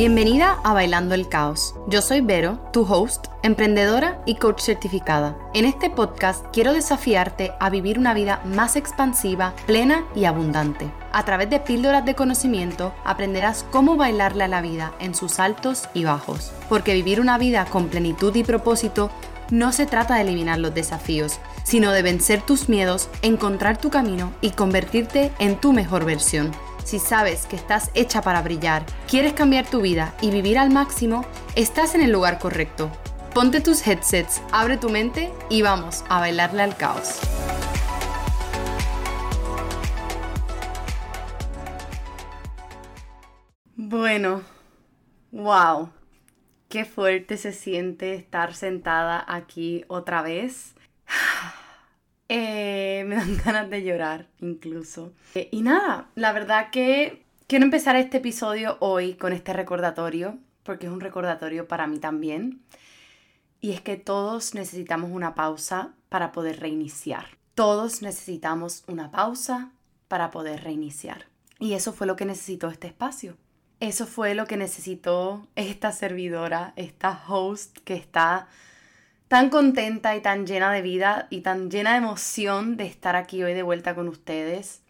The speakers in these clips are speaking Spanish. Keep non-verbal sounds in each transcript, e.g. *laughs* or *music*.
Bienvenida a Bailando el Caos. Yo soy Vero, tu host, emprendedora y coach certificada. En este podcast quiero desafiarte a vivir una vida más expansiva, plena y abundante. A través de píldoras de conocimiento aprenderás cómo bailarle a la vida en sus altos y bajos. Porque vivir una vida con plenitud y propósito no se trata de eliminar los desafíos, sino de vencer tus miedos, encontrar tu camino y convertirte en tu mejor versión. Si sabes que estás hecha para brillar, quieres cambiar tu vida y vivir al máximo, estás en el lugar correcto. Ponte tus headsets, abre tu mente y vamos a bailarle al caos. Bueno, wow, qué fuerte se siente estar sentada aquí otra vez. Eh, me dan *laughs* ganas de llorar incluso. Eh, y nada, la verdad que quiero empezar este episodio hoy con este recordatorio, porque es un recordatorio para mí también. Y es que todos necesitamos una pausa para poder reiniciar. Todos necesitamos una pausa para poder reiniciar. Y eso fue lo que necesitó este espacio. Eso fue lo que necesitó esta servidora, esta host que está tan contenta y tan llena de vida y tan llena de emoción de estar aquí hoy de vuelta con ustedes.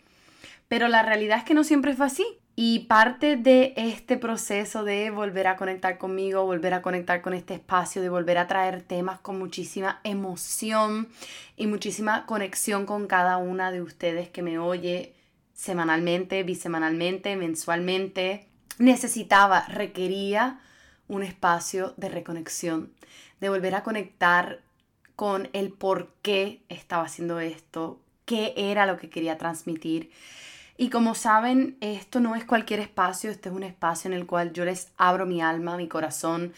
Pero la realidad es que no siempre fue así. Y parte de este proceso de volver a conectar conmigo, volver a conectar con este espacio, de volver a traer temas con muchísima emoción y muchísima conexión con cada una de ustedes que me oye semanalmente, bisemanalmente, mensualmente, necesitaba, requería un espacio de reconexión, de volver a conectar con el por qué estaba haciendo esto, qué era lo que quería transmitir. Y como saben, esto no es cualquier espacio, este es un espacio en el cual yo les abro mi alma, mi corazón,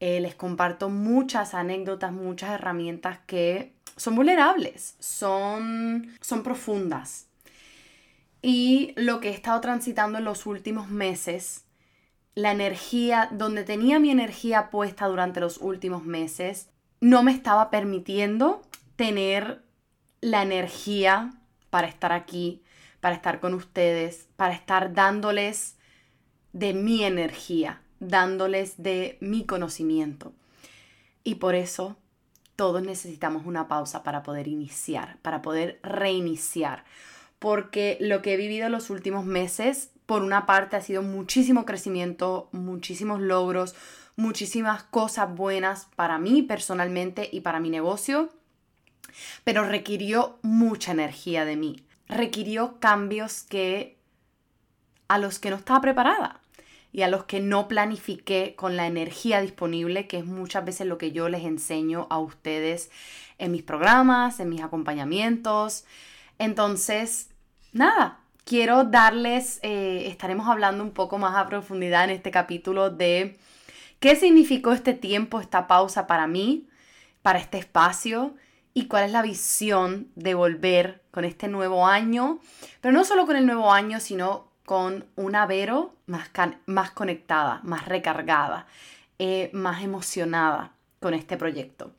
eh, les comparto muchas anécdotas, muchas herramientas que son vulnerables, son, son profundas. Y lo que he estado transitando en los últimos meses la energía, donde tenía mi energía puesta durante los últimos meses, no me estaba permitiendo tener la energía para estar aquí, para estar con ustedes, para estar dándoles de mi energía, dándoles de mi conocimiento. Y por eso todos necesitamos una pausa para poder iniciar, para poder reiniciar. Porque lo que he vivido los últimos meses por una parte ha sido muchísimo crecimiento, muchísimos logros, muchísimas cosas buenas para mí personalmente y para mi negocio, pero requirió mucha energía de mí, requirió cambios que a los que no estaba preparada y a los que no planifiqué con la energía disponible, que es muchas veces lo que yo les enseño a ustedes en mis programas, en mis acompañamientos. Entonces, nada, quiero darles, eh, estaremos hablando un poco más a profundidad en este capítulo de qué significó este tiempo, esta pausa para mí, para este espacio y cuál es la visión de volver con este nuevo año, pero no solo con el nuevo año, sino con una Vero más, más conectada, más recargada, eh, más emocionada con este proyecto.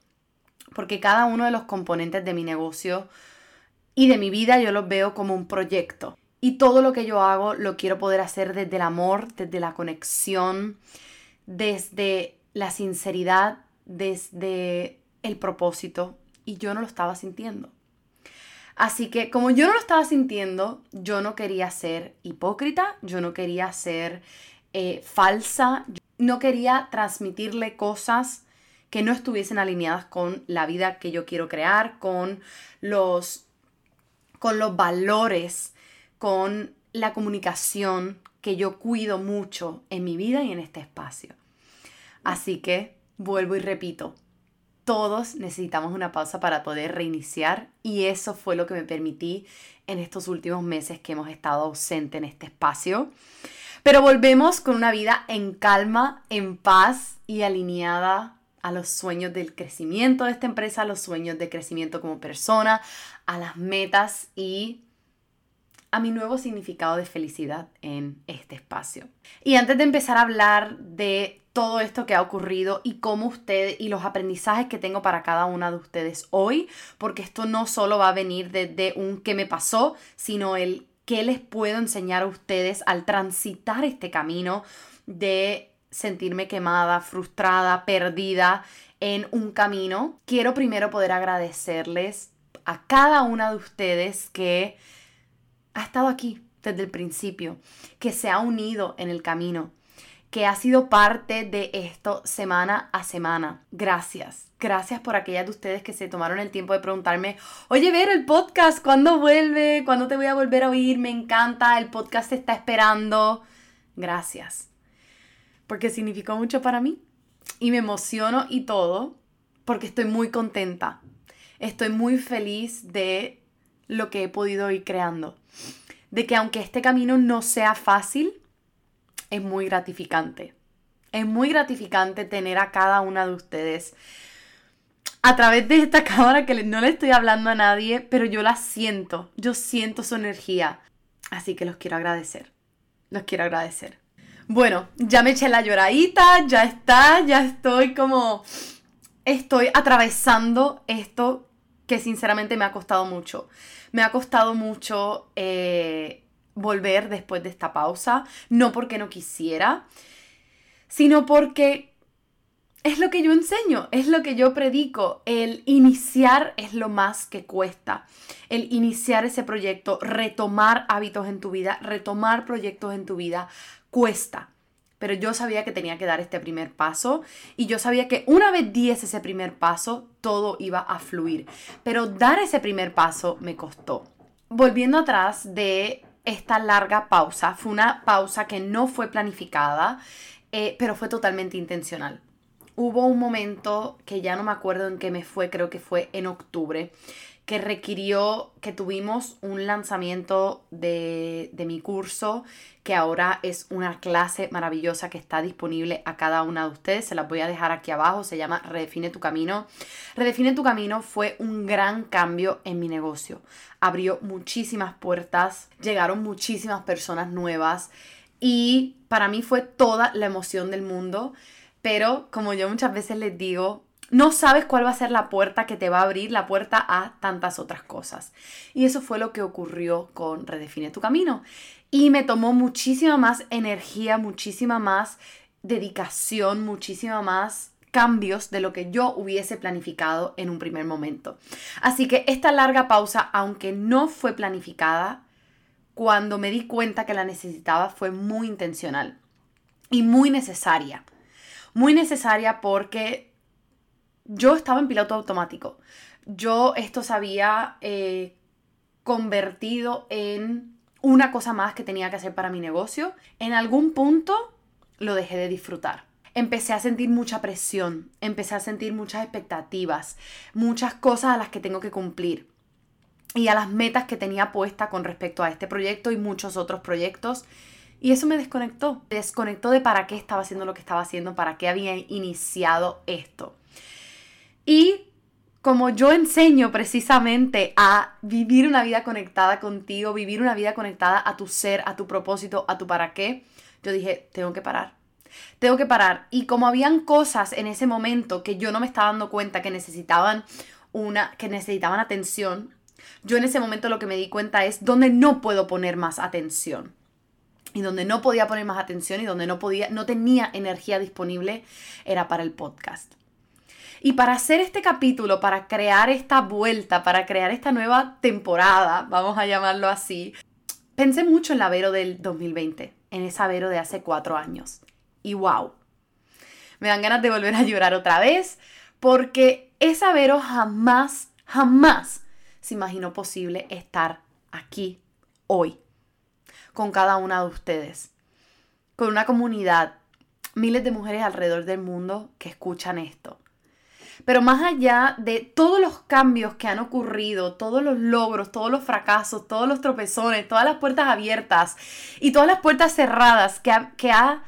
Porque cada uno de los componentes de mi negocio y de mi vida yo los veo como un proyecto. Y todo lo que yo hago lo quiero poder hacer desde el amor, desde la conexión, desde la sinceridad, desde el propósito. Y yo no lo estaba sintiendo. Así que como yo no lo estaba sintiendo, yo no quería ser hipócrita, yo no quería ser eh, falsa, no quería transmitirle cosas que no estuviesen alineadas con la vida que yo quiero crear, con los, con los valores con la comunicación que yo cuido mucho en mi vida y en este espacio. Así que vuelvo y repito, todos necesitamos una pausa para poder reiniciar y eso fue lo que me permití en estos últimos meses que hemos estado ausente en este espacio. Pero volvemos con una vida en calma, en paz y alineada a los sueños del crecimiento de esta empresa, a los sueños de crecimiento como persona, a las metas y a mi nuevo significado de felicidad en este espacio. Y antes de empezar a hablar de todo esto que ha ocurrido y cómo usted y los aprendizajes que tengo para cada una de ustedes hoy, porque esto no solo va a venir desde un qué me pasó, sino el qué les puedo enseñar a ustedes al transitar este camino de sentirme quemada, frustrada, perdida en un camino, quiero primero poder agradecerles a cada una de ustedes que ha estado aquí desde el principio, que se ha unido en el camino, que ha sido parte de esto semana a semana. Gracias. Gracias por aquellas de ustedes que se tomaron el tiempo de preguntarme, oye, ver el podcast, ¿cuándo vuelve? ¿Cuándo te voy a volver a oír? Me encanta, el podcast está esperando. Gracias. Porque significó mucho para mí. Y me emociono y todo, porque estoy muy contenta. Estoy muy feliz de lo que he podido ir creando. De que aunque este camino no sea fácil, es muy gratificante. Es muy gratificante tener a cada una de ustedes a través de esta *laughs* cámara que no le estoy hablando a nadie, pero yo la siento, yo siento su energía. Así que los quiero agradecer. Los quiero agradecer. Bueno, ya me eché la lloradita, ya está, ya estoy como... Estoy atravesando esto que sinceramente me ha costado mucho. Me ha costado mucho eh, volver después de esta pausa, no porque no quisiera, sino porque es lo que yo enseño, es lo que yo predico. El iniciar es lo más que cuesta. El iniciar ese proyecto, retomar hábitos en tu vida, retomar proyectos en tu vida, cuesta. Pero yo sabía que tenía que dar este primer paso y yo sabía que una vez diese ese primer paso, todo iba a fluir. Pero dar ese primer paso me costó. Volviendo atrás de esta larga pausa. Fue una pausa que no fue planificada, eh, pero fue totalmente intencional. Hubo un momento que ya no me acuerdo en qué me fue, creo que fue en octubre, que requirió que tuvimos un lanzamiento de, de, mi curso, que ahora es una clase maravillosa que está disponible a cada una de ustedes. Se las voy a dejar aquí abajo, se llama Redefine tu Camino. Redefine tu Camino fue un gran cambio en mi negocio. Abrió muchísimas puertas, llegaron muchísimas personas nuevas y para mí fue toda la emoción del mundo. Pero como yo muchas veces les digo, no sabes cuál va a ser la puerta que te va a abrir la puerta a tantas otras cosas. Y eso fue lo que ocurrió con Redefine tu Camino. Y me tomó muchísima más energía, muchísima más dedicación, muchísima más cambios de lo que yo hubiese planificado en un primer momento. Así que esta larga pausa, aunque no fue planificada, cuando me di cuenta que la necesitaba fue muy intencional y muy necesaria. Muy necesaria porque yo estaba en piloto automático. Yo esto se había eh, convertido en una cosa más que tenía que hacer para mi negocio. En algún punto lo dejé de disfrutar. Empecé a sentir mucha presión, empecé a sentir muchas expectativas, muchas cosas a las que tengo que cumplir y a las metas que tenía puesta con respecto a este proyecto y muchos otros proyectos. Y eso me desconectó, desconectó de para qué estaba haciendo lo que estaba haciendo, para qué había iniciado esto. Y como yo enseño precisamente a vivir una vida conectada contigo, vivir una vida conectada a tu ser, a tu propósito, a tu para qué, yo dije, tengo que parar. Tengo que parar. Y como habían cosas en ese momento que yo no me estaba dando cuenta que necesitaban una, que necesitaban atención, yo en ese momento lo que me di cuenta es donde no puedo poner más atención. Y donde no podía poner más atención y donde no podía, no tenía energía disponible, era para el podcast. Y para hacer este capítulo, para crear esta vuelta, para crear esta nueva temporada, vamos a llamarlo así, pensé mucho en la Vero del 2020, en esa Vero de hace cuatro años. Y wow, me dan ganas de volver a llorar otra vez, porque esa Vero jamás, jamás se imaginó posible estar aquí, hoy, con cada una de ustedes, con una comunidad, miles de mujeres alrededor del mundo que escuchan esto. Pero más allá de todos los cambios que han ocurrido, todos los logros, todos los fracasos, todos los tropezones, todas las puertas abiertas y todas las puertas cerradas que ha, que ha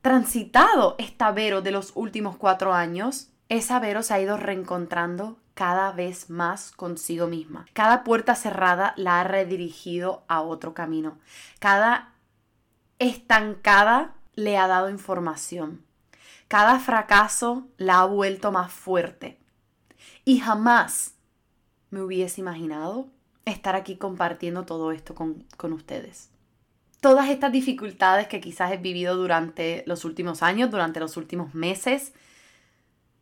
transitado esta Vero de los últimos cuatro años, esa Vero se ha ido reencontrando cada vez más consigo misma. Cada puerta cerrada la ha redirigido a otro camino. Cada estancada le ha dado información. Cada fracaso la ha vuelto más fuerte. Y jamás me hubiese imaginado estar aquí compartiendo todo esto con, con ustedes. todas estas dificultades que quizás he vivido durante los últimos años, durante los últimos meses,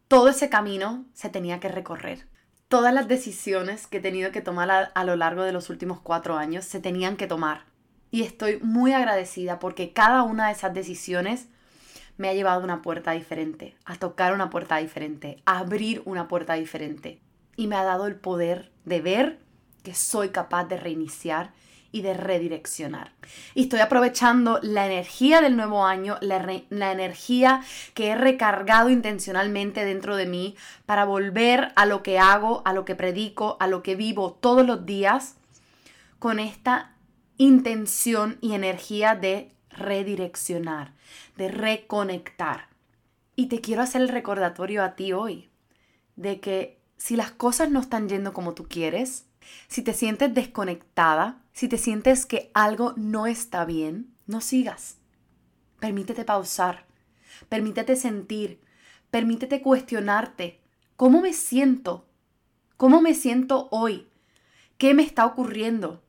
todo ese camino se tenía que recorrer. Todas las decisiones que he tenido que tomar a, a, lo largo de los últimos cuatro años se tenían que tomar. Y estoy muy agradecida porque cada una de esas decisiones me ha llevado a una puerta diferente, a tocar una puerta diferente, a abrir una puerta diferente. Y me ha dado el poder de ver que soy capaz de reiniciar y de redireccionar. Y estoy aprovechando la energía del nuevo año, la, la, energía que he recargado intencionalmente dentro de mí para volver a lo que hago, a lo que predico, a lo que vivo todos los días con esta intención y energía de redireccionar, de reconectar. Y te quiero hacer el recordatorio a ti hoy de que si las cosas no están yendo como tú quieres, si te sientes desconectada, si te sientes que algo no está bien, no sigas. Permítete pausar, permítete sentir, permítete cuestionarte. ¿Cómo me siento? ¿Cómo me siento hoy? ¿Qué me está ocurriendo?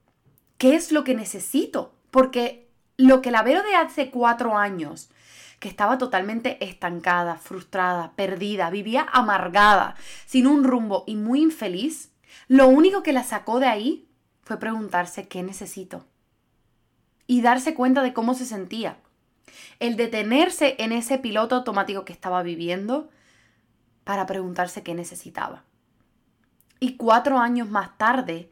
¿Qué es lo que necesito? Porque lo que la veo de hace cuatro años, que estaba totalmente estancada, frustrada, perdida, vivía amargada, sin un rumbo y muy infeliz, lo único que la sacó de ahí fue preguntarse qué necesito y darse cuenta de cómo se sentía. El detenerse en ese piloto automático que estaba viviendo para preguntarse qué necesitaba. Y cuatro años más tarde,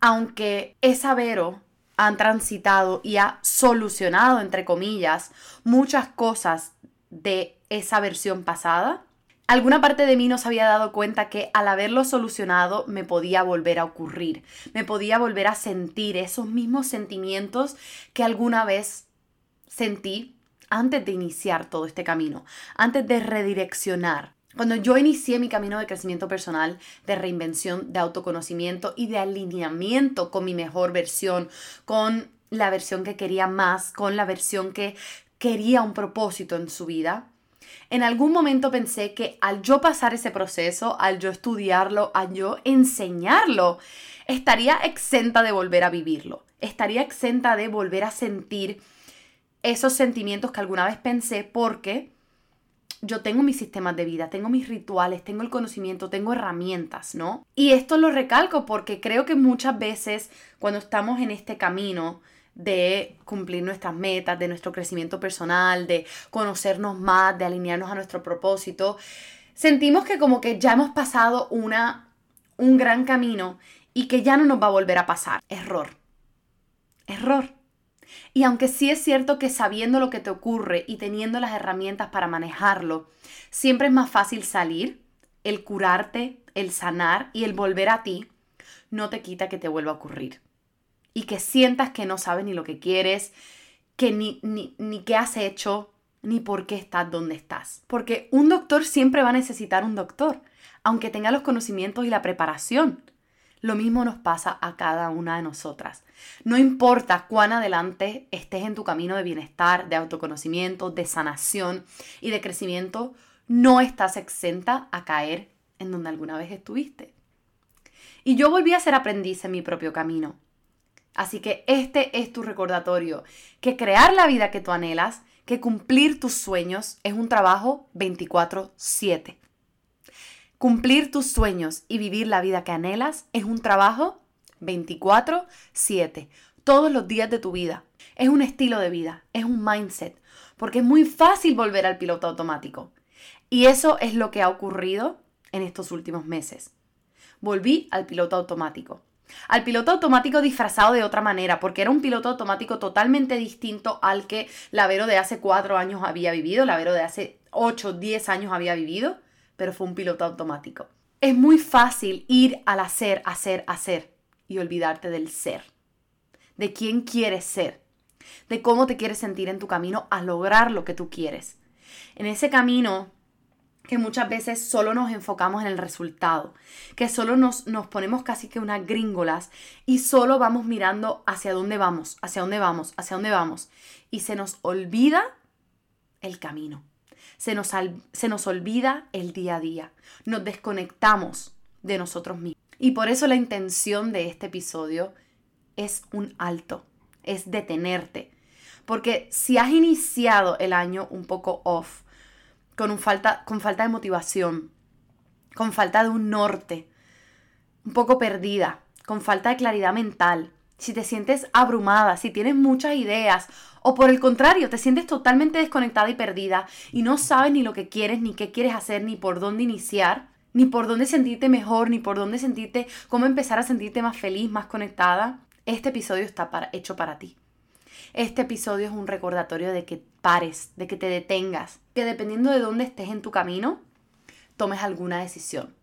aunque esa Vero han transitado y ha solucionado, entre comillas, muchas cosas de esa versión pasada, alguna parte de mí no se había dado cuenta que al haberlo solucionado me podía volver a ocurrir, me podía volver a sentir esos mismos sentimientos que alguna vez sentí antes de iniciar todo este camino, antes de redireccionar. Cuando yo inicié mi camino de crecimiento personal, de reinvención, de autoconocimiento y de alineamiento con mi mejor versión, con la versión que quería más, con la versión que quería un propósito en su vida, en algún momento pensé que al yo pasar ese proceso, al yo estudiarlo, al yo enseñarlo, estaría exenta de volver a vivirlo, estaría exenta de volver a sentir esos sentimientos que alguna vez pensé porque yo tengo mis sistemas de vida, tengo mis rituales, tengo el conocimiento, tengo herramientas, ¿no? Y esto lo recalco porque creo que muchas veces cuando estamos en este camino de cumplir nuestras metas, de nuestro crecimiento personal, de conocernos más, de alinearnos a nuestro propósito, sentimos que como que ya hemos pasado una, un gran camino y que ya no nos va a volver a pasar. Error. Error. Y aunque sí es cierto que sabiendo lo que te ocurre y teniendo las herramientas para manejarlo, siempre es más fácil salir, el curarte, el sanar y el volver a ti, no te quita que te vuelva a ocurrir. Y que sientas que no sabes ni lo que quieres, que ni, ni, ni qué has hecho, ni por qué estás donde estás. Porque un doctor siempre va a necesitar un doctor, aunque tenga los conocimientos y la preparación. Lo mismo nos pasa a cada una de nosotras. No importa cuán adelante estés en tu camino de bienestar, de autoconocimiento, de sanación y de crecimiento, no estás exenta a caer en donde alguna vez estuviste. Y yo volví a ser aprendiz en mi propio camino. Así que este es tu recordatorio, que crear la vida que tú anhelas, que cumplir tus sueños es un trabajo 24/7. Cumplir tus sueños y vivir la vida que anhelas es un trabajo 24/7, todos los días de tu vida. Es un estilo de vida, es un mindset, porque es muy fácil volver al piloto automático. Y eso es lo que ha ocurrido en estos últimos meses. Volví al piloto automático. Al piloto automático disfrazado de otra manera, porque era un piloto automático totalmente distinto al que la Vero de hace cuatro años había vivido, la Vero de hace 8, 10 años había vivido pero fue un piloto automático. Es muy fácil ir al hacer, hacer, hacer y olvidarte del ser, de quién quieres ser, de cómo te quieres sentir en tu camino a lograr lo que tú quieres. En ese camino que muchas veces solo nos enfocamos en el resultado, que solo nos, nos ponemos casi que unas gringolas y solo vamos mirando hacia dónde vamos, hacia dónde vamos, hacia dónde vamos. Y se nos olvida el camino se nos, se nos olvida el día a día, nos desconectamos de nosotros mismos. Y por eso la intención de este episodio es un alto, es detenerte, Porque si has iniciado el año un poco off, con, un falta, con falta de motivación, con falta de un norte, un poco perdida, con falta de claridad mental, si te sientes abrumada, si tienes muchas ideas o por el contrario, te sientes totalmente desconectada y perdida y no sabes ni lo que quieres, ni qué quieres hacer, ni por dónde iniciar, ni por dónde sentirte mejor, ni por dónde sentirte, cómo empezar a sentirte más feliz, más conectada, este episodio está hecho para ti. Este episodio es un recordatorio de que pares, de que te detengas, que dependiendo de dónde estés en tu camino, tomes alguna decisión.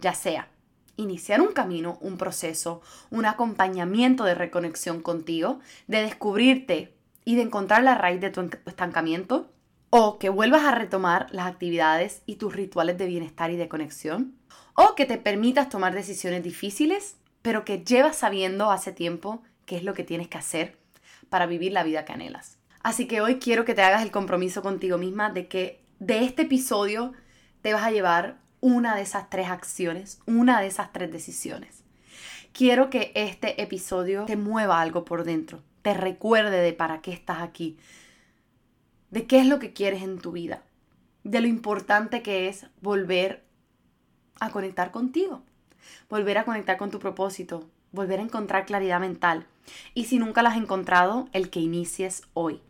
Ya sea iniciar un camino, un proceso, un acompañamiento de reconexión contigo, de descubrirte y de encontrar la raíz de tu estancamiento, o que vuelvas a retomar las actividades y tus rituales de bienestar y de conexión, o que te permitas tomar decisiones difíciles, pero que llevas sabiendo hace tiempo qué es lo que tienes que hacer para vivir la vida que anhelas. Así que hoy quiero que te hagas el compromiso contigo misma de que de este episodio te vas a llevar una de esas tres acciones, una de esas tres decisiones. Quiero que este episodio te mueva algo por dentro, te recuerde de para qué estás aquí, de qué es lo que quieres en tu vida, de lo importante que es volver a conectar contigo, volver a conectar con tu propósito, volver a encontrar claridad mental. Y si nunca la has encontrado, el que inicies hoy.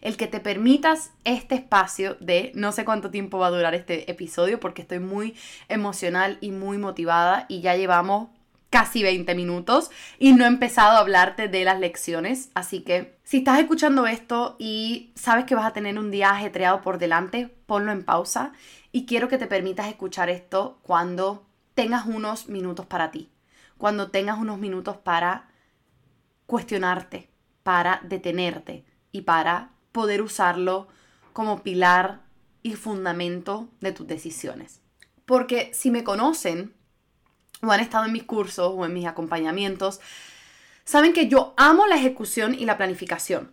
El que te permitas este espacio de no sé cuánto tiempo va a durar este episodio porque estoy muy emocional y muy motivada y ya llevamos casi 20 minutos y no he empezado a hablarte de las lecciones, así que si estás escuchando esto y sabes que vas a tener un día ajetreado por delante, ponlo en pausa y quiero que te permitas escuchar esto cuando tengas unos minutos para ti, cuando tengas unos minutos para cuestionarte, para detenerte y para poder usarlo como pilar y fundamento de tus decisiones. Porque si me conocen o han estado en mis cursos o en mis acompañamientos, saben que yo amo la ejecución y la planificación.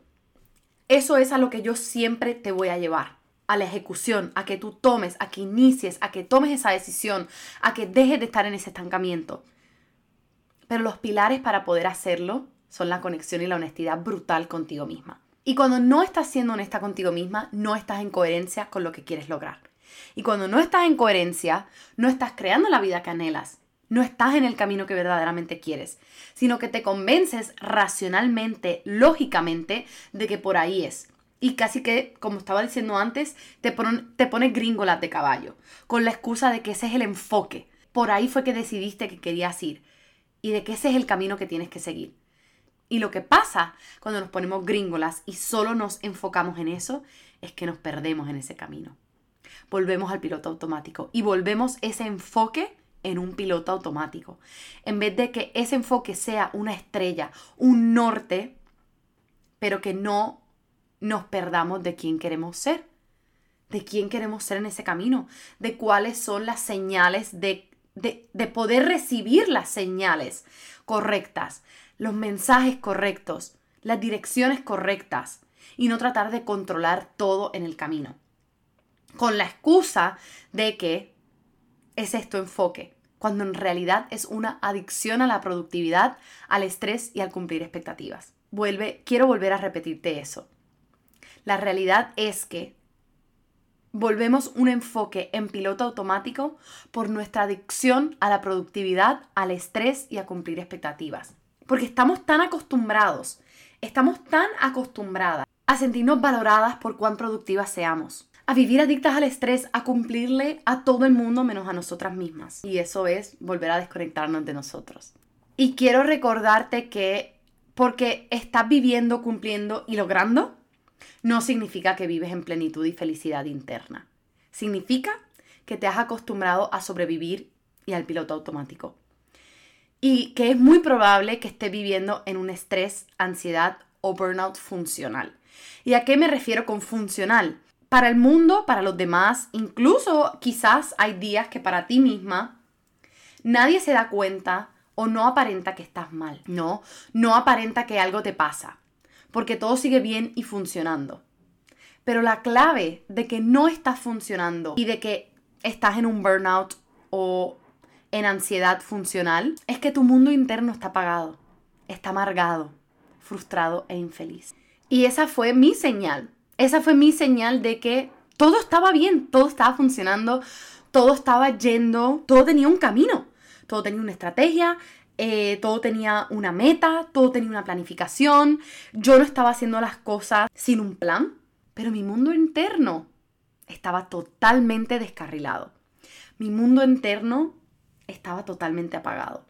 Eso es a lo que yo siempre te voy a llevar, a la ejecución, a que tú tomes, a que inicies, a que tomes esa decisión, a que dejes de estar en ese estancamiento. Pero los pilares para poder hacerlo son la conexión y la honestidad brutal contigo misma. Y cuando no estás siendo honesta contigo misma, no estás en coherencia con lo que quieres lograr. Y cuando no estás en coherencia, no estás creando la vida que anhelas. No estás en el camino que verdaderamente quieres, sino que te convences racionalmente, lógicamente, de que por ahí es. Y casi que, como estaba diciendo antes, te, te pones gringolas de caballo, con la excusa de que ese es el enfoque. Por ahí fue que decidiste que querías ir y de que ese es el camino que tienes que seguir. Y lo que pasa cuando nos ponemos gringolas y solo nos enfocamos en eso es que nos perdemos en ese camino. Volvemos al piloto automático y volvemos ese enfoque en un piloto automático. En vez de que ese enfoque sea una estrella, un norte, pero que no nos perdamos de quién queremos ser, de quién queremos ser en ese camino, de cuáles son las señales, de, de, de poder recibir las señales correctas, los mensajes correctos, las direcciones correctas y no tratar de controlar todo en el camino. Con la excusa de que es esto enfoque, cuando en realidad es una adicción a la productividad, al estrés y al cumplir expectativas. Vuelve, quiero volver a repetirte eso. La realidad es que volvemos un enfoque en piloto automático por nuestra adicción a la productividad, al estrés y a cumplir expectativas. Porque estamos tan acostumbrados, estamos tan acostumbradas a sentirnos valoradas por cuán productivas seamos, a vivir adictas al estrés, a cumplirle a todo el mundo menos a nosotras mismas. Y eso es volver a desconectarnos de nosotros. Y quiero recordarte que porque estás viviendo, cumpliendo y logrando, no significa que vives en plenitud y felicidad interna. Significa que te has acostumbrado a sobrevivir y al piloto automático y que es muy probable que esté viviendo en un estrés, ansiedad o burnout funcional. ¿Y a qué me refiero con funcional? Para el mundo, para los demás, incluso quizás hay días que para ti misma nadie se da cuenta o no aparenta que estás mal. No, no aparenta que algo te pasa, porque todo sigue bien y funcionando. Pero la clave de que no estás funcionando y de que estás en un burnout o en ansiedad funcional es que tu mundo interno está apagado, está amargado, frustrado e infeliz. Y esa fue mi señal. Esa fue mi señal de que todo estaba bien, todo estaba funcionando, todo estaba yendo, todo tenía un camino, todo tenía una estrategia, eh, todo tenía una meta, todo tenía una planificación. Yo no estaba haciendo las cosas sin un plan, pero mi mundo interno estaba totalmente descarrilado. Mi mundo interno estaba totalmente apagado.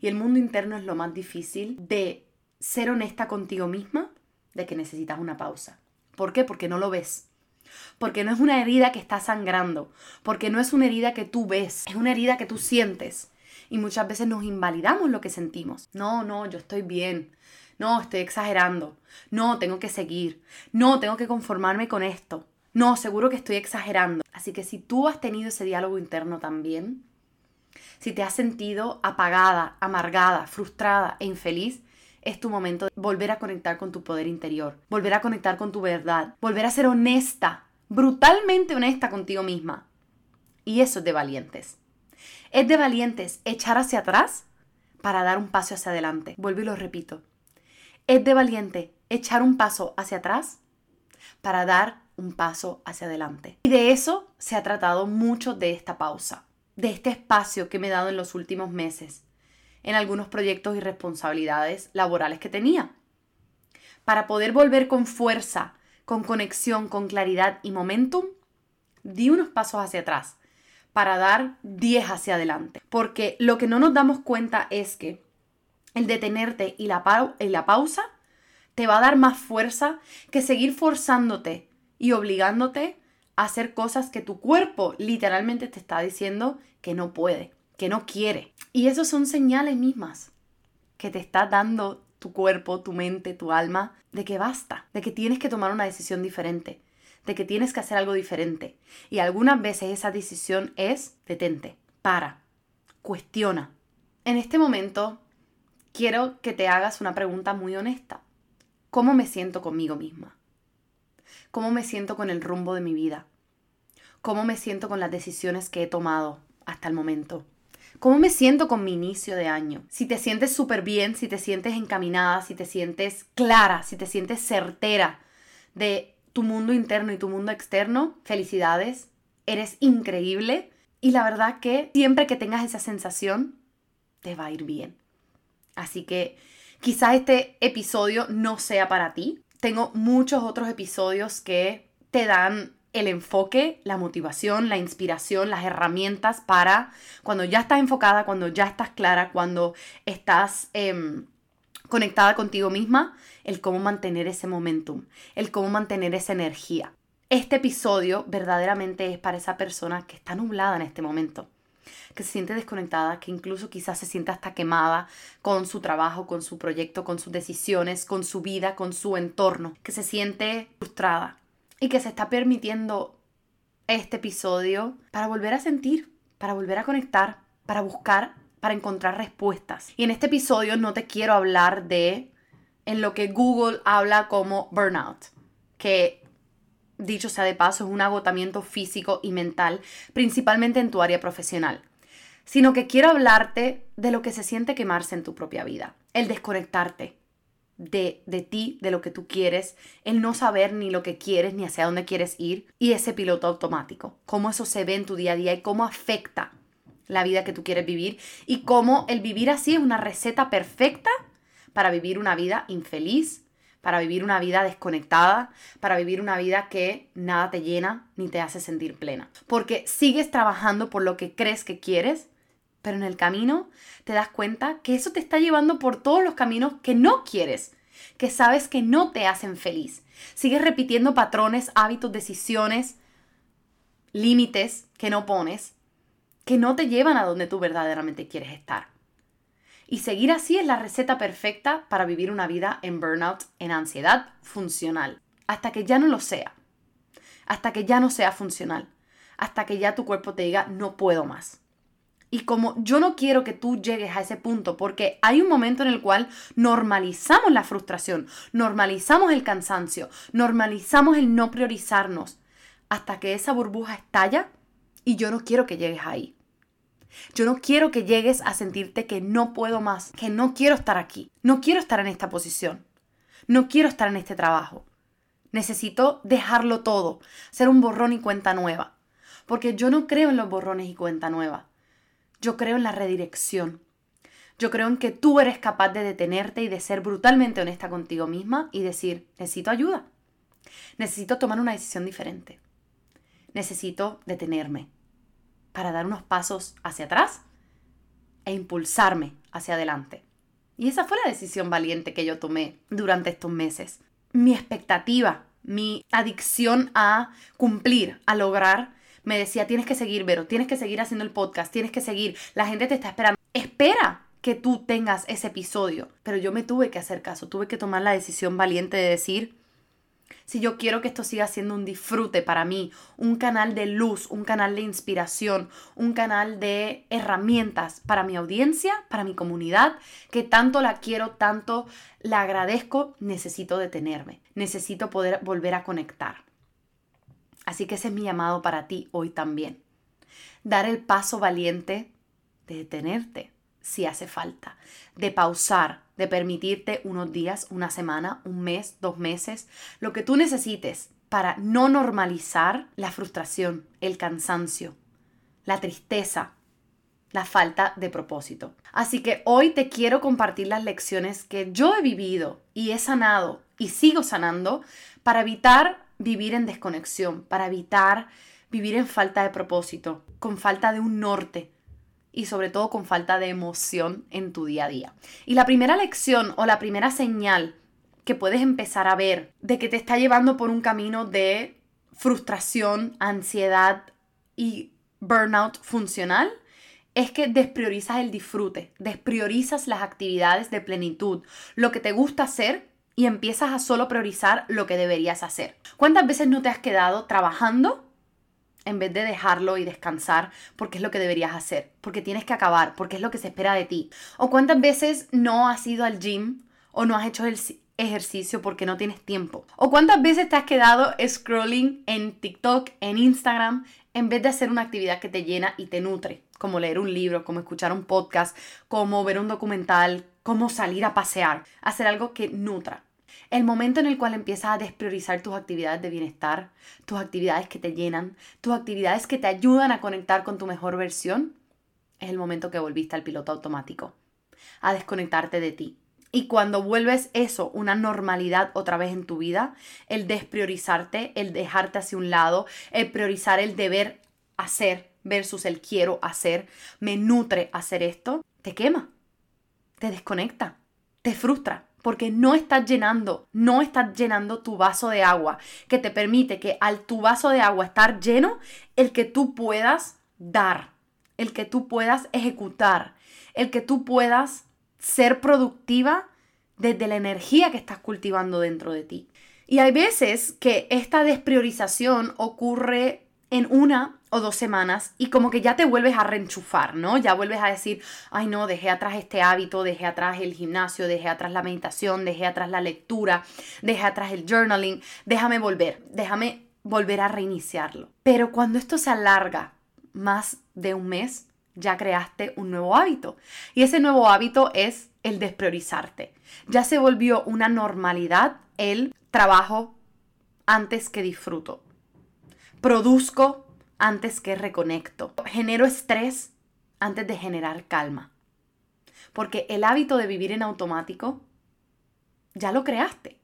Y el mundo interno es lo más difícil de ser honesta contigo misma, de que necesitas una pausa. ¿Por qué? Porque no lo ves. Porque no es una herida que está sangrando. Porque no es una herida que tú ves. Es una herida que tú sientes. Y muchas veces nos invalidamos lo que sentimos. No, no, yo estoy bien. No, estoy exagerando. No, tengo que seguir. No, tengo que conformarme con esto. No, seguro que estoy exagerando. Así que si tú has tenido ese diálogo interno también, si te has sentido apagada, amargada, frustrada e infeliz, es tu momento de volver a conectar con tu poder interior, volver a conectar con tu verdad, volver a ser honesta, brutalmente honesta contigo misma. Y eso es de valientes. Es de valientes echar hacia atrás para dar un paso hacia adelante. Vuelvo y lo repito. Es de valiente echar un paso hacia atrás para dar un paso hacia adelante. Y de eso se ha tratado mucho de esta pausa, de este espacio que me he dado en los últimos meses, en algunos proyectos y responsabilidades laborales que tenía. Para poder volver con fuerza, con conexión, con claridad y momentum, di unos pasos hacia atrás para dar 10 hacia adelante. Porque lo que no nos damos cuenta es que el detenerte y la, y la pausa te va a dar más fuerza que seguir forzándote y obligándote hacer cosas que tu cuerpo literalmente te está diciendo que no puede que no quiere. Y eso son señales mismas que te está dando tu cuerpo, tu mente, tu alma, de que basta, de que tienes que tomar una decisión diferente, de que tienes que hacer algo diferente. Y algunas veces esa decisión es detente, para, cuestiona. En este momento quiero que te hagas una pregunta muy honesta. ¿Cómo me siento conmigo misma? ¿Cómo me siento con el rumbo de mi vida? ¿Cómo me siento con las decisiones que he tomado hasta el momento? ¿Cómo me siento con mi inicio de año? Si te sientes súper bien, si te sientes encaminada, si te sientes clara, si te sientes certera de tu mundo interno y tu mundo externo, felicidades, eres increíble y la verdad que siempre que tengas esa sensación, te va a ir bien. Así que quizás este episodio no sea para ti. Tengo muchos otros episodios que te dan el enfoque, la motivación, la inspiración, las herramientas para cuando ya estás enfocada, cuando ya estás clara, cuando estás em, conectada contigo misma, el cómo mantener ese momentum, el cómo mantener esa energía. Este episodio verdaderamente es para esa persona que está nublada en este momento, que se siente desconectada, que incluso quizás se siente hasta quemada con su trabajo, con su proyecto, con sus decisiones, con su vida, con su entorno, que se siente frustrada, y que se está permitiendo este episodio para volver a sentir, para volver a conectar, para buscar, para encontrar respuestas. Y en este episodio no te quiero hablar de en lo que Google habla como burnout, que dicho sea de paso es un agotamiento físico y mental, principalmente en tu área profesional, sino que quiero hablarte de lo que se siente quemarse en tu propia vida, el desconectarte, de, de, ti, de lo que tú quieres, el no saber ni lo que quieres ni hacia dónde quieres ir y ese piloto automático, cómo eso se ve en tu día a día y cómo afecta la vida que tú quieres vivir y cómo el vivir así es una receta perfecta para vivir una vida infeliz, para vivir una vida desconectada, para vivir una vida que nada te llena ni te hace sentir plena. Porque sigues trabajando por lo que crees que quieres, pero en el camino te das cuenta que eso te está llevando por todos los caminos que no quieres, que sabes que no te hacen feliz. Sigues repitiendo patrones, hábitos, decisiones, límites que no pones, que no te llevan a donde tú verdaderamente quieres estar. Y seguir así es la receta perfecta para vivir una vida en burnout, en ansiedad funcional, hasta que ya no lo sea, hasta que ya no sea funcional, hasta que ya tu cuerpo te diga no puedo más. Y como yo no quiero que tú llegues a ese punto, porque hay un momento en el cual normalizamos la frustración, normalizamos el cansancio, normalizamos el no priorizarnos, hasta que esa burbuja estalla y yo no quiero que llegues ahí. Yo no quiero que llegues a sentirte que no puedo más, que no quiero estar aquí, no quiero estar en esta posición, no quiero estar en este trabajo. Necesito dejarlo todo, ser un borrón y cuenta nueva. Porque yo no creo en los borrones y cuenta nueva. Yo creo en la redirección. Yo creo en que tú eres capaz de detenerte y de ser brutalmente honesta contigo misma y decir, necesito ayuda. Necesito tomar una decisión diferente. Necesito detenerme para dar unos pasos hacia atrás e impulsarme hacia adelante. Y esa fue la decisión valiente que yo tomé durante estos meses. Mi expectativa, mi adicción a cumplir, a lograr, me decía, tienes que seguir, Vero, tienes que seguir haciendo el podcast, tienes que seguir, la gente te está esperando. Espera que tú tengas ese episodio. Pero yo me tuve que hacer caso, tuve que tomar la decisión valiente de decir, si yo quiero que esto siga siendo un disfrute para mí, un canal de luz, un canal de inspiración, un canal de herramientas para mi audiencia, para mi comunidad, que tanto la quiero, tanto la agradezco, necesito detenerme, necesito poder volver a conectar. Así que ese es mi llamado para ti hoy también. Dar el paso valiente de detenerte si hace falta, de pausar, de permitirte unos días, una semana, un mes, dos meses, lo que tú necesites para no normalizar la frustración, el cansancio, la tristeza, la falta de propósito. Así que hoy te quiero compartir las lecciones que yo he vivido y he sanado y sigo sanando para evitar vivir en desconexión, para evitar vivir en falta de propósito, con falta de un norte, y sobre todo con falta de emoción en tu día a día. Y la primera lección o la primera señal que puedes empezar a ver de que te está llevando por un camino de frustración, ansiedad y burnout funcional es que despriorizas el disfrute, despriorizas las actividades de plenitud, lo que te gusta hacer y empiezas a solo priorizar lo que deberías hacer. ¿Cuántas veces no te has quedado trabajando en vez de dejarlo y descansar porque es lo que deberías hacer, porque tienes que acabar, porque es lo que se espera de ti. O cuántas veces no has ido al gym o no has hecho el ejercicio porque no tienes tiempo. O cuántas veces te has quedado scrolling en TikTok, en Instagram, en vez de hacer una actividad que te llena y te nutre, como leer un libro, como escuchar un podcast, como ver un documental, como salir a pasear, hacer algo que nutra. El momento en el cual empiezas a despriorizar tus actividades de bienestar, tus actividades que te llenan, tus actividades que te ayudan a conectar con tu mejor versión, es el momento que volviste al piloto automático, a desconectarte de ti. Y cuando vuelves eso, una normalidad otra vez en tu vida, el despriorizarte, el dejarte hacia un lado, el priorizar el deber hacer versus el quiero hacer, me nutre hacer esto, te quema, te desconecta, te frustra porque no estás llenando, no estás llenando tu vaso de agua, que te permite que al tu vaso de agua estar lleno, el que tú puedas dar, el que tú puedas ejecutar, el que tú puedas ser productiva desde la energía que estás cultivando dentro de ti. Y hay veces que esta despriorización ocurre en una o dos semanas y como que ya te vuelves a reenchufar, ¿no? Ya vuelves a decir, ay no, dejé atrás este hábito, dejé atrás el gimnasio, dejé atrás la meditación, dejé atrás la lectura, dejé atrás el journaling, déjame volver, déjame volver a reiniciarlo. Pero cuando esto se alarga más de un mes, ya creaste un nuevo hábito. Y ese nuevo hábito es el despriorizarte. Ya se volvió una normalidad el trabajo antes que disfruto Produzco antes que reconecto. Genero estrés antes de generar calma. Porque el hábito de vivir en automático ya lo creaste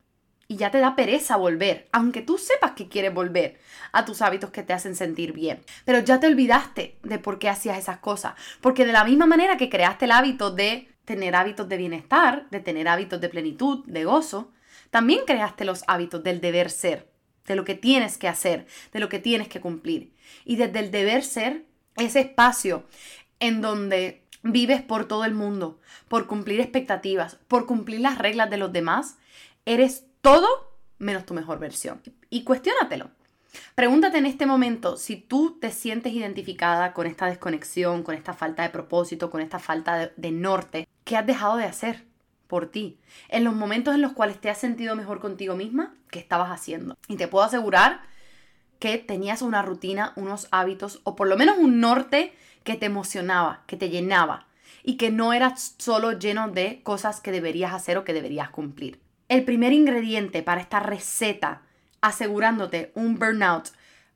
y ya te da pereza volver, aunque tú sepas que quieres volver a tus hábitos que te hacen sentir bien. Pero ya te olvidaste de por qué hacías esas cosas. Porque de la misma manera que creaste el hábito de tener hábitos de bienestar, de tener hábitos de plenitud, de gozo, también creaste los hábitos del deber ser de lo que tienes que hacer, de lo que tienes que cumplir. Y desde el deber ser, ese espacio en donde vives por todo el mundo, por cumplir expectativas, por cumplir las reglas de los demás, eres todo menos tu mejor versión. Y cuestiónatelo. Pregúntate en este momento si tú te sientes identificada con esta desconexión, con esta falta de propósito, con esta falta de, de norte. ¿Qué has dejado de hacer? Por ti. En los momentos en los cuales te has sentido mejor contigo misma, ¿qué estabas haciendo? Y te puedo asegurar que tenías una rutina, unos hábitos o por lo menos un norte que te emocionaba, que te llenaba y que no era solo lleno de cosas que deberías hacer o que deberías cumplir. el primer ingrediente para esta receta asegurándote un burnout,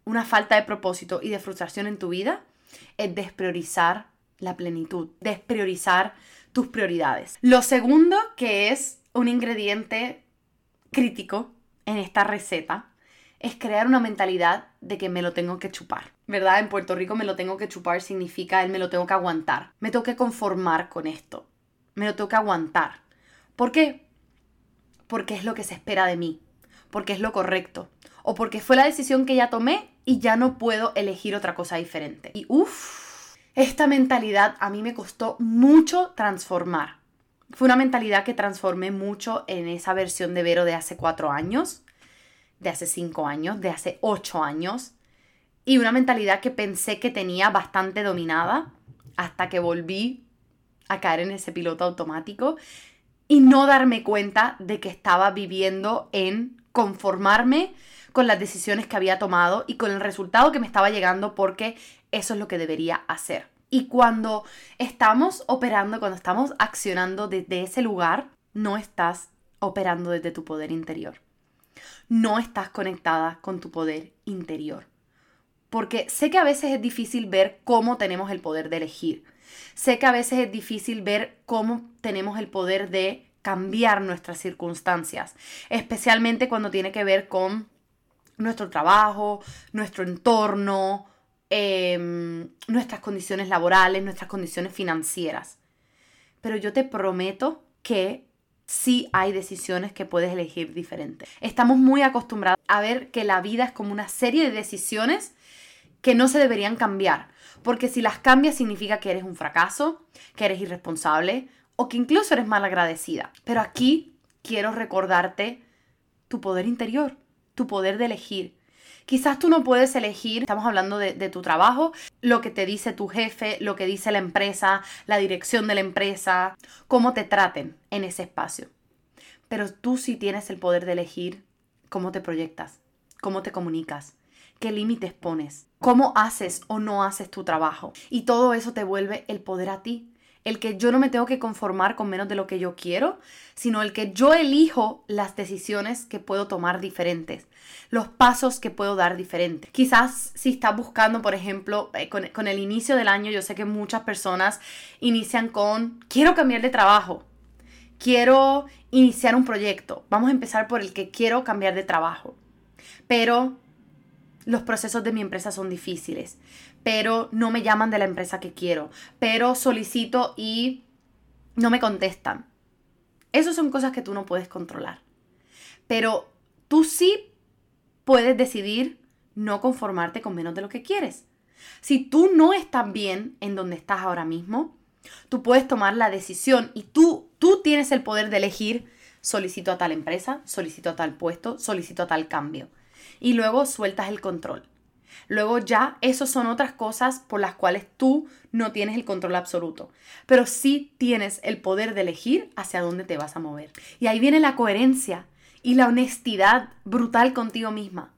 una falta de propósito y de frustración en tu vida es despriorizar la plenitud, despriorizar tus prioridades. Lo segundo que es un ingrediente crítico en esta receta es crear una mentalidad de que me lo tengo que chupar. ¿Verdad? En Puerto Rico me lo tengo que chupar significa él me lo tengo que aguantar. Me tengo que conformar con esto. Me lo tengo que aguantar. ¿Por qué? Porque es lo que se espera de mí. Porque es lo correcto. O porque fue la decisión que ya tomé y ya no puedo elegir otra cosa diferente. Y uff, esta mentalidad a mí me costó mucho transformar. Fue una mentalidad que transformé mucho en esa versión de Vero de hace cuatro años de hace cinco años, de hace ocho años, y una mentalidad que pensé que tenía bastante dominada hasta que volví a caer en ese piloto automático y no darme cuenta de que estaba viviendo en conformarme con las decisiones que había tomado y con el resultado que me estaba llegando porque eso es lo que debería hacer. Y cuando estamos operando, cuando estamos accionando desde ese lugar, no estás operando desde tu poder interior no estás conectada con tu poder interior. Porque sé que a veces es difícil ver cómo tenemos el poder de elegir. Sé que a veces es difícil ver cómo tenemos el poder de cambiar nuestras circunstancias, especialmente cuando tiene que ver con nuestro trabajo, nuestro entorno, em, nuestras condiciones laborales, nuestras condiciones financieras. Pero yo te prometo que sí hay decisiones que puedes elegir diferente. Estamos muy acostumbrados a ver que la vida es como una serie de decisiones que no se deberían cambiar, porque si las cambias significa que eres un fracaso, que eres irresponsable o que incluso eres mal agradecida. Pero aquí quiero recordarte tu poder interior, tu poder de elegir. Quizás tú no puedes elegir, estamos hablando de, tu trabajo, lo que te dice tu jefe, lo que dice la empresa, la dirección de la empresa, cómo te traten en ese espacio. Pero tú sí tienes el poder de elegir cómo te proyectas, cómo te comunicas, qué límites pones, cómo haces o no haces tu trabajo. Y todo eso te vuelve el poder a ti el que yo no me tengo que conformar con menos de lo que yo quiero, sino el que yo elijo las decisiones que puedo tomar diferentes, los pasos que puedo dar diferentes. Quizás si estás buscando, por ejemplo, eh, con, con el inicio del año, yo sé que muchas personas inician con, quiero cambiar de trabajo, quiero iniciar un proyecto, vamos a empezar por el que quiero cambiar de trabajo, pero los procesos de mi empresa son difíciles, pero no me llaman de la empresa que quiero, pero solicito y no me contestan. Esas son cosas que tú no puedes controlar. Pero tú sí puedes decidir no conformarte con menos de lo que quieres. Si tú no estás bien en donde estás ahora mismo, tú puedes tomar la decisión y tú, tú tienes el poder de elegir solicito a tal empresa, solicito a tal puesto, solicito a tal cambio. Y luego sueltas el control. Luego ya, esas son otras cosas por las cuales tú no tienes el control absoluto, pero sí tienes el poder de elegir hacia dónde te vas a mover. Y ahí viene la coherencia y la honestidad brutal contigo misma.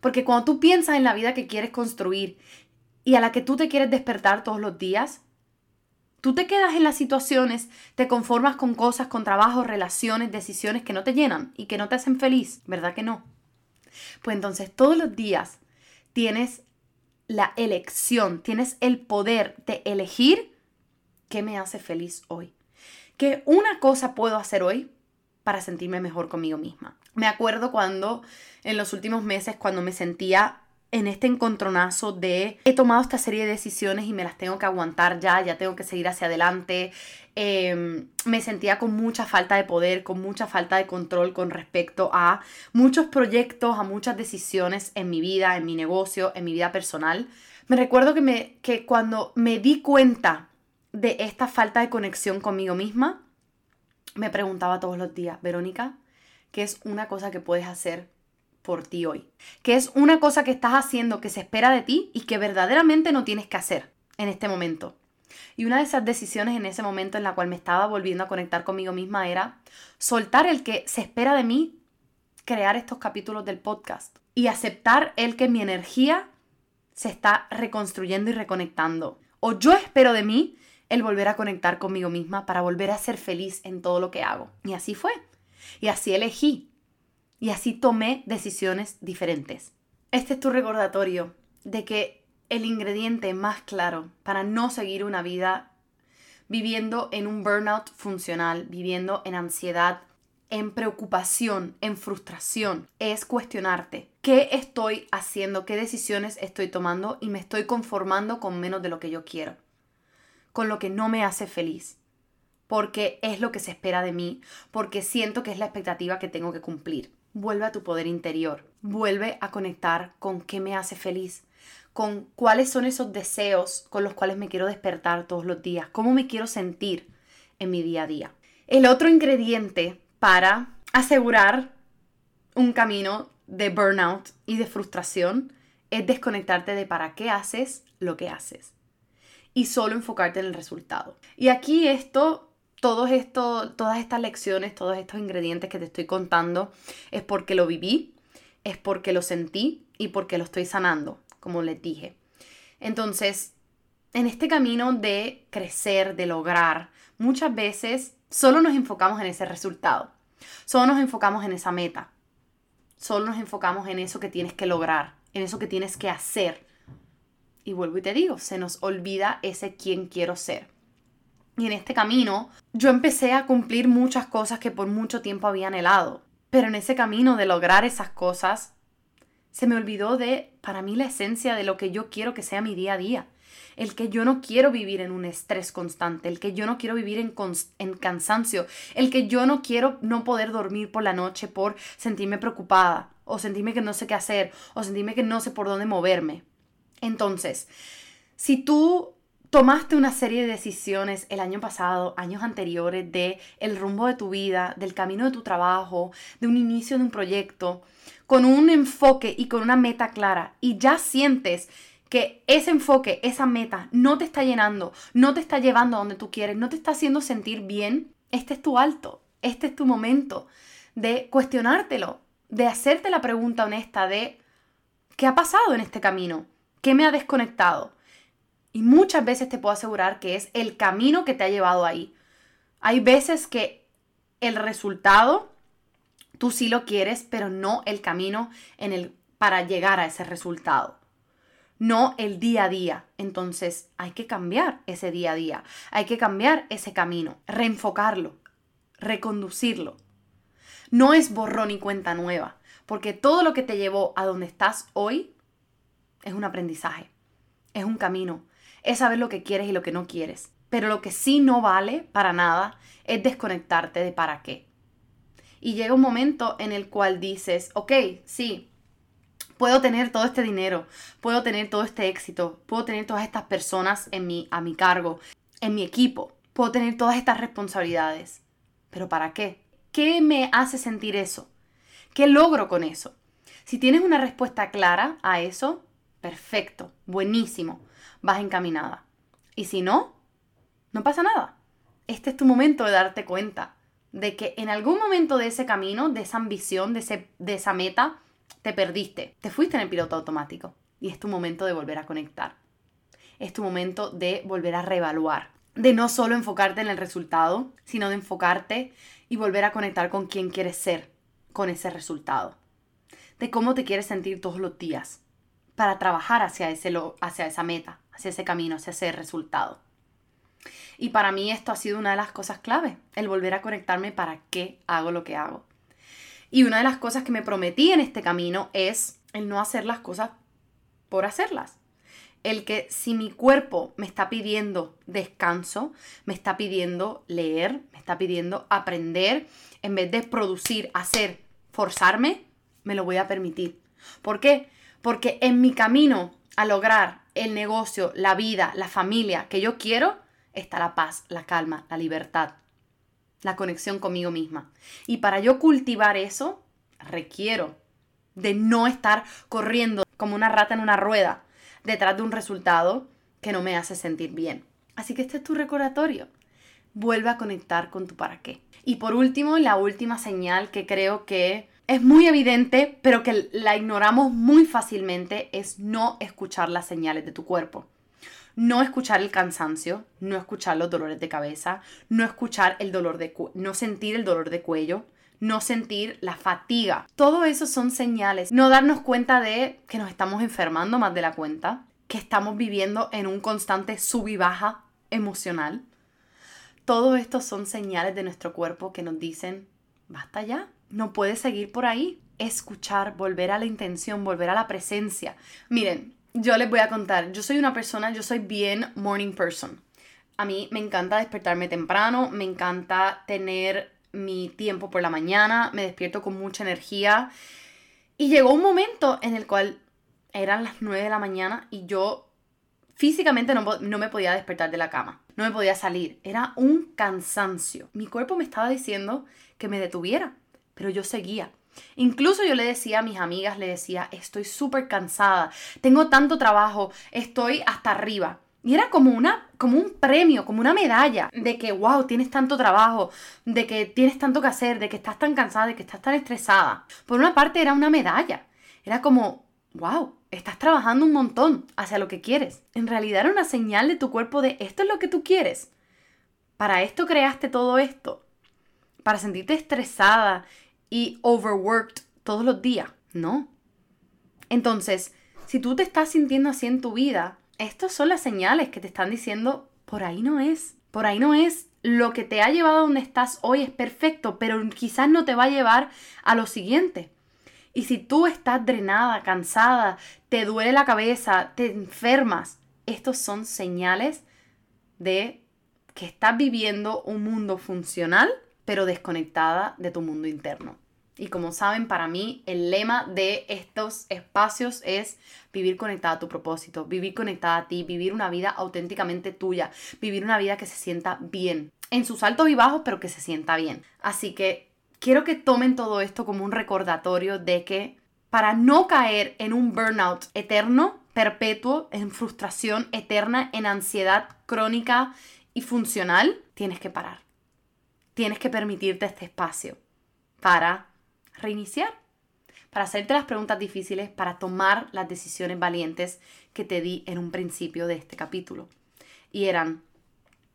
Porque cuando tú piensas en la vida que quieres construir y a la que tú te quieres despertar todos los días, tú te quedas en las situaciones, te conformas con cosas, con trabajos, relaciones, decisiones que no te llenan y que no te hacen feliz, ¿verdad que no? Pues entonces todos los días tienes la elección, tienes el poder de elegir qué me hace feliz hoy. ¿Qué una cosa puedo hacer hoy para sentirme mejor conmigo misma? Me acuerdo cuando en los últimos meses, cuando me sentía en este encontronazo de he tomado esta serie de decisiones y me las tengo que aguantar ya, ya tengo que seguir hacia adelante. Em, me sentía con mucha falta de poder, con mucha falta de control con respecto a muchos proyectos, a muchas decisiones en mi vida, en mi negocio, en mi vida personal. Me recuerdo que, me, que cuando me di cuenta de esta falta de conexión conmigo misma, me preguntaba todos los días, Verónica, ¿qué es una cosa que puedes hacer por ti hoy. Que es una cosa que estás haciendo que se espera de ti y que verdaderamente no tienes que hacer en este momento. Y una de esas decisiones en ese momento en la cual me estaba volviendo a conectar conmigo misma era soltar el que se espera de mí crear estos capítulos del podcast y aceptar el que mi energía se está reconstruyendo y reconectando. O yo espero de mí el volver a conectar conmigo misma para volver a ser feliz en todo lo que hago. Y así fue. Y así elegí. Y así tomé decisiones diferentes. Este es tu recordatorio de que el ingrediente más claro para no seguir una vida viviendo en un burnout funcional, viviendo en ansiedad, en preocupación, en frustración, es cuestionarte qué estoy haciendo, qué decisiones estoy tomando y me estoy conformando con menos de lo que yo quiero, con lo que no me hace feliz, porque es lo que se espera de mí, porque siento que es la expectativa que tengo que cumplir. Vuelve a tu poder interior, vuelve a conectar con qué me hace feliz, con cuáles son esos deseos con los cuales me quiero despertar todos los días, cómo me quiero sentir en mi día a día. El otro ingrediente para asegurar un camino de burnout y de frustración es desconectarte de para qué haces lo que haces y solo enfocarte en el resultado. Y aquí esto, todos esto, todas estas lecciones, todos estos ingredientes que te estoy contando es porque lo viví, es porque lo sentí y porque lo estoy sanando, como les dije. Entonces, en este camino de crecer, de lograr, muchas veces solo nos enfocamos en ese resultado. Solo nos enfocamos en esa meta. Solo nos enfocamos en eso que tienes que lograr, en eso que tienes que hacer. Y vuelvo y te digo, se nos olvida ese quién quiero ser. Y en este camino yo empecé a cumplir muchas cosas que por mucho tiempo había anhelado. Pero en ese camino de lograr esas cosas, se me olvidó de, para mí, la esencia de lo que yo quiero que sea mi día a día el que yo no quiero vivir en un estrés constante, el que yo no quiero vivir en, en cansancio, el que yo no quiero no poder dormir por la noche por sentirme preocupada o sentirme que no sé qué hacer o sentirme que no sé por dónde moverme. Entonces, si tú tomaste una serie de decisiones el año pasado, años anteriores, de el rumbo de tu vida, del camino de tu trabajo, de un inicio de un proyecto, con un enfoque y con una meta clara, y ya sientes que ese enfoque, esa meta, no te está llenando, no te está llevando a donde tú quieres, no te está haciendo sentir bien, este es tu alto, este es tu momento de cuestionártelo, de hacerte la pregunta honesta de ¿qué ha pasado en este camino? ¿Qué me ha desconectado? Y muchas veces te puedo asegurar que es el camino que te ha llevado ahí. Hay veces que el resultado tú sí lo quieres, pero no el camino en el para llegar a ese resultado no el día a día. Entonces hay que cambiar ese día a día, hay que cambiar ese camino, reenfocarlo, reconducirlo. No es borrón y cuenta nueva, porque todo lo que te llevó a donde estás hoy es un aprendizaje, es un camino, es saber lo que quieres y lo que no quieres. Pero lo que sí no vale para nada es desconectarte de para qué. Y llega un momento en el cual dices, ok, sí, puedo tener todo este dinero, puedo tener todo este éxito, puedo tener todas estas personas en mi, a mi cargo, en mi equipo, puedo tener todas estas responsabilidades. ¿Pero para qué? ¿Qué me hace sentir eso? ¿Qué logro con eso? Si tienes una respuesta clara a eso, perfecto, buenísimo, vas encaminada. Y si no, no pasa nada. Este es tu momento de darte cuenta de que en algún momento de ese camino, de esa ambición, de, ese, de esa meta, te perdiste, te fuiste en el piloto automático y es tu momento de volver a conectar. Es tu momento de volver a reevaluar, de no solo enfocarte en el resultado, sino de enfocarte y volver a conectar con quién quieres ser con ese resultado. De cómo te quieres sentir todos los días para trabajar hacia, ese, hacia esa meta, hacia ese camino, hacia ese resultado. Y para mí esto ha sido una de las cosas clave, el volver a conectarme para qué hago lo que hago. Y una de las cosas que me prometí en este camino es el no hacer las cosas por hacerlas. El que si mi cuerpo me está pidiendo descanso, me está pidiendo leer, me está pidiendo aprender, en vez de producir, hacer, forzarme, me lo voy a permitir. ¿Por qué? Porque en mi camino a lograr el negocio, la vida, la familia que yo quiero, está la paz, la calma, la libertad, la conexión conmigo misma. Y para yo cultivar eso, requiero de no estar corriendo como una rata en una rueda detrás de un resultado que no me hace sentir bien. Así que este es tu recordatorio. Vuelve a conectar con tu para qué. Y por último, la última señal que creo que es muy evidente, pero que la ignoramos muy fácilmente, es no escuchar las señales de tu cuerpo no escuchar el cansancio, no escuchar los dolores de cabeza, no escuchar el dolor de no sentir el dolor de cuello, no sentir la fatiga. Todo eso son señales. No darnos cuenta de que nos estamos enfermando más de la cuenta, que estamos viviendo en un constante sub y baja emocional. Todo esto son señales de nuestro cuerpo que nos dicen, basta ya, no puedes seguir por ahí. Escuchar, volver a la intención, volver a la presencia. Miren, yo les voy a contar, yo soy una persona, yo soy bien morning person. A mí me encanta despertarme temprano, me encanta tener mi tiempo por la mañana, me despierto con mucha energía. Y llegó un momento en el cual eran las 9 de la mañana y yo físicamente no, no, me podía despertar de la cama, no me podía salir, era un cansancio. Mi cuerpo me estaba diciendo que me detuviera, pero yo seguía. Incluso yo le decía a mis amigas, le decía, estoy súper cansada, tengo tanto trabajo, estoy hasta arriba. Y era como, una, como un premio, como una medalla de que, wow, tienes tanto trabajo, de que tienes tanto que hacer, de que estás tan cansada, de que estás tan estresada. Por una parte era una medalla. Era como, wow, estás trabajando un montón hacia lo que quieres. En realidad era una señal de tu cuerpo de esto es lo que tú quieres. Para esto creaste todo esto. Para sentirte estresada y overworked todos los días. No. Entonces, si tú te estás sintiendo así en tu vida, estas son las señales que te están diciendo, por ahí no es, por ahí no es. Lo que te ha llevado a donde estás hoy es perfecto, pero quizás no te va a llevar a lo siguiente. Y si tú estás drenada, cansada, te duele la cabeza, te enfermas, estos son señales de que estás viviendo un mundo funcional, pero desconectada de tu mundo interno. Y como saben, para mí el lema de estos espacios es vivir conectada a tu propósito, vivir conectada a ti, vivir una vida auténticamente tuya, vivir una vida que se sienta bien, en sus altos y bajos, pero que se sienta bien. Así que quiero que tomen todo esto como un recordatorio de que para no caer en un burnout eterno, perpetuo, en frustración eterna, en ansiedad crónica y funcional, tienes que parar. Tienes que permitirte este espacio para reiniciar, para hacerte las preguntas difíciles, para tomar las decisiones valientes que te di en un principio de este capítulo. Y eran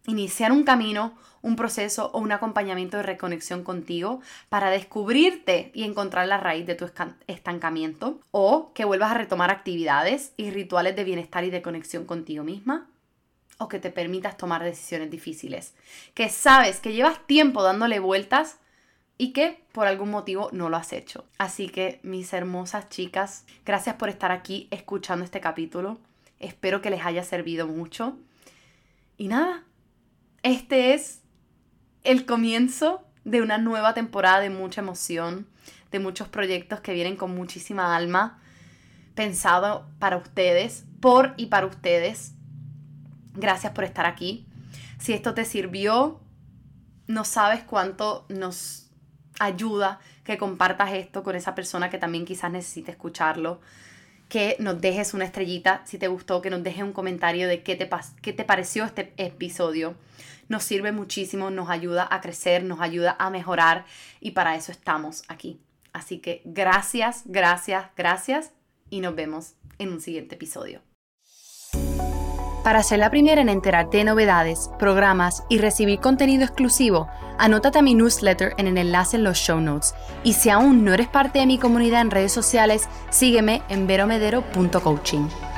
iniciar un camino, un proceso o un acompañamiento de reconexión contigo para descubrirte y encontrar la raíz de tu estancamiento o que vuelvas a retomar actividades y rituales de bienestar y de conexión contigo misma o que te permitas tomar decisiones difíciles, que sabes que llevas tiempo dándole vueltas y que por algún motivo no lo has hecho. Así que mis hermosas chicas, gracias por estar aquí escuchando este capítulo. Espero que les haya servido mucho. Y nada, este es el comienzo de una nueva temporada de mucha emoción, de muchos proyectos que vienen con muchísima alma, pensado para ustedes, por y para ustedes. Gracias por estar aquí. Si esto te sirvió, no sabes cuánto nos ayuda que compartas esto con esa persona que también quizás necesite escucharlo. Que nos dejes una estrellita si te gustó, que nos dejes un comentario de qué te, qué te pareció este episodio. Nos sirve muchísimo, nos ayuda a crecer, nos ayuda a mejorar y para eso estamos aquí. Así que gracias, gracias, gracias y nos vemos en un siguiente episodio. Para ser la primera en enterarte de novedades, programas y recibir contenido exclusivo, anótate a mi newsletter en el enlace en los show notes. Y si aún no eres parte de mi comunidad en redes sociales, sígueme en veromedero.coaching.